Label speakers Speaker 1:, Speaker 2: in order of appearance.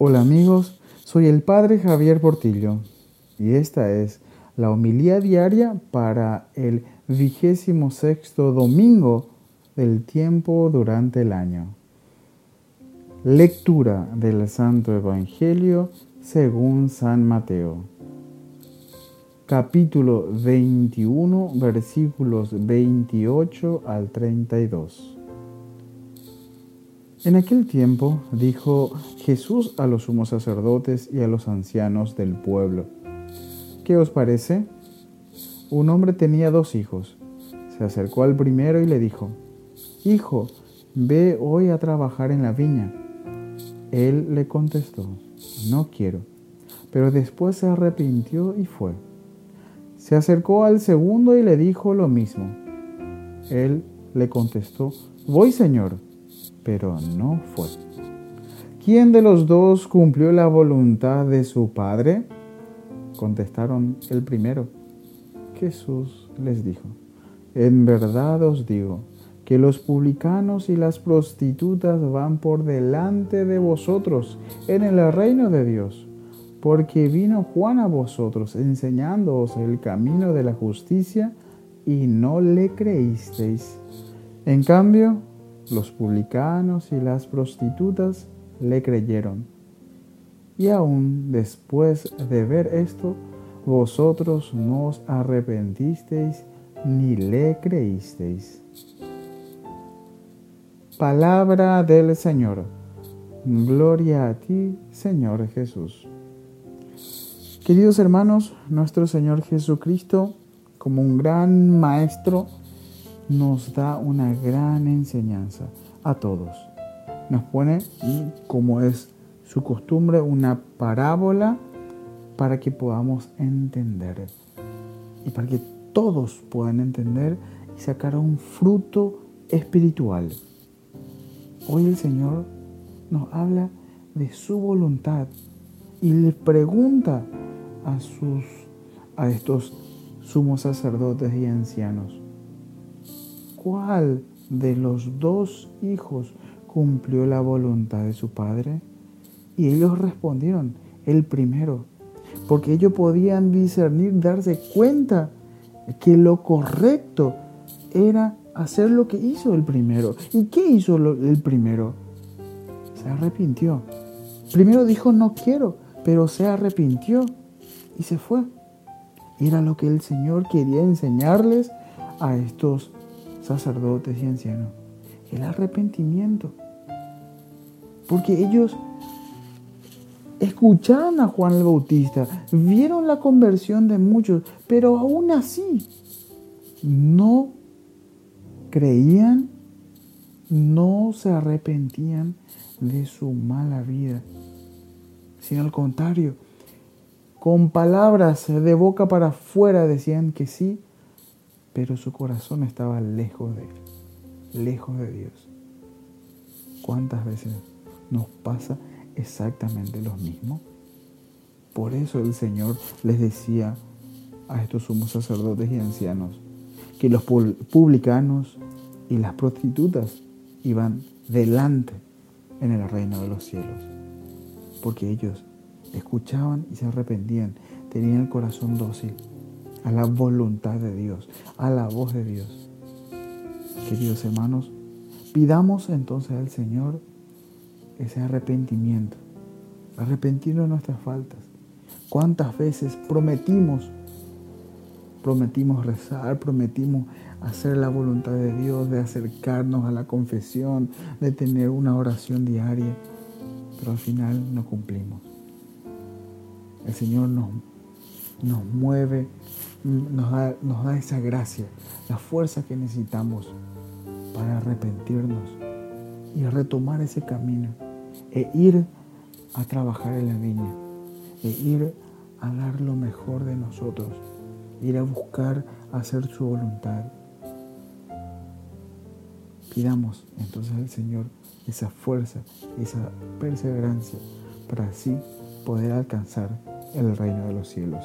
Speaker 1: Hola amigos, soy el Padre Javier Portillo y esta es la homilía diaria para el vigésimo sexto domingo del tiempo durante el año. Lectura del Santo Evangelio según San Mateo. Capítulo 21 versículos 28 al 32. En aquel tiempo dijo Jesús a los sumos sacerdotes y a los ancianos del pueblo, ¿qué os parece? Un hombre tenía dos hijos. Se acercó al primero y le dijo, Hijo, ve hoy a trabajar en la viña. Él le contestó, no quiero. Pero después se arrepintió y fue. Se acercó al segundo y le dijo lo mismo. Él le contestó, voy, Señor pero no fue. ¿Quién de los dos cumplió la voluntad de su Padre? Contestaron el primero. Jesús les dijo, en verdad os digo que los publicanos y las prostitutas van por delante de vosotros en el reino de Dios, porque vino Juan a vosotros enseñándoos el camino de la justicia y no le creísteis. En cambio, los publicanos y las prostitutas le creyeron. Y aún después de ver esto, vosotros no os arrepentisteis ni le creísteis. Palabra del Señor. Gloria a ti, Señor Jesús. Queridos hermanos, nuestro Señor Jesucristo, como un gran maestro, nos da una gran enseñanza a todos. Nos pone, como es su costumbre, una parábola para que podamos entender y para que todos puedan entender y sacar un fruto espiritual. Hoy el Señor nos habla de su voluntad y le pregunta a sus a estos sumos sacerdotes y ancianos ¿cuál de los dos hijos cumplió la voluntad de su padre? Y ellos respondieron, el primero, porque ellos podían discernir, darse cuenta que lo correcto era hacer lo que hizo el primero. ¿Y qué hizo el primero? Se arrepintió. Primero dijo no quiero, pero se arrepintió y se fue. Era lo que el Señor quería enseñarles a estos sacerdotes y ancianos, el arrepentimiento. Porque ellos escucharon a Juan el Bautista, vieron la conversión de muchos, pero aún así no creían, no se arrepentían de su mala vida, sino al contrario, con palabras de boca para afuera decían que sí, pero su corazón estaba lejos de Él, lejos de Dios. ¿Cuántas veces nos pasa exactamente lo mismo? Por eso el Señor les decía a estos sumos sacerdotes y ancianos que los publicanos y las prostitutas iban delante en el reino de los cielos, porque ellos escuchaban y se arrepentían, tenían el corazón dócil a la voluntad de Dios, a la voz de Dios. Queridos hermanos, pidamos entonces al Señor ese arrepentimiento, arrepentirnos de nuestras faltas. ¿Cuántas veces prometimos, prometimos rezar, prometimos hacer la voluntad de Dios, de acercarnos a la confesión, de tener una oración diaria, pero al final no cumplimos? El Señor nos, nos mueve nos da, esa gracia, la fuerza que necesitamos para arrepentirnos y retomar ese camino e ir a trabajar en la viña, e ir a dar lo mejor de nosotros, ir a buscar hacer su voluntad. Pidamos entonces al Señor esa fuerza, esa perseverancia para así poder alcanzar el reino de los cielos.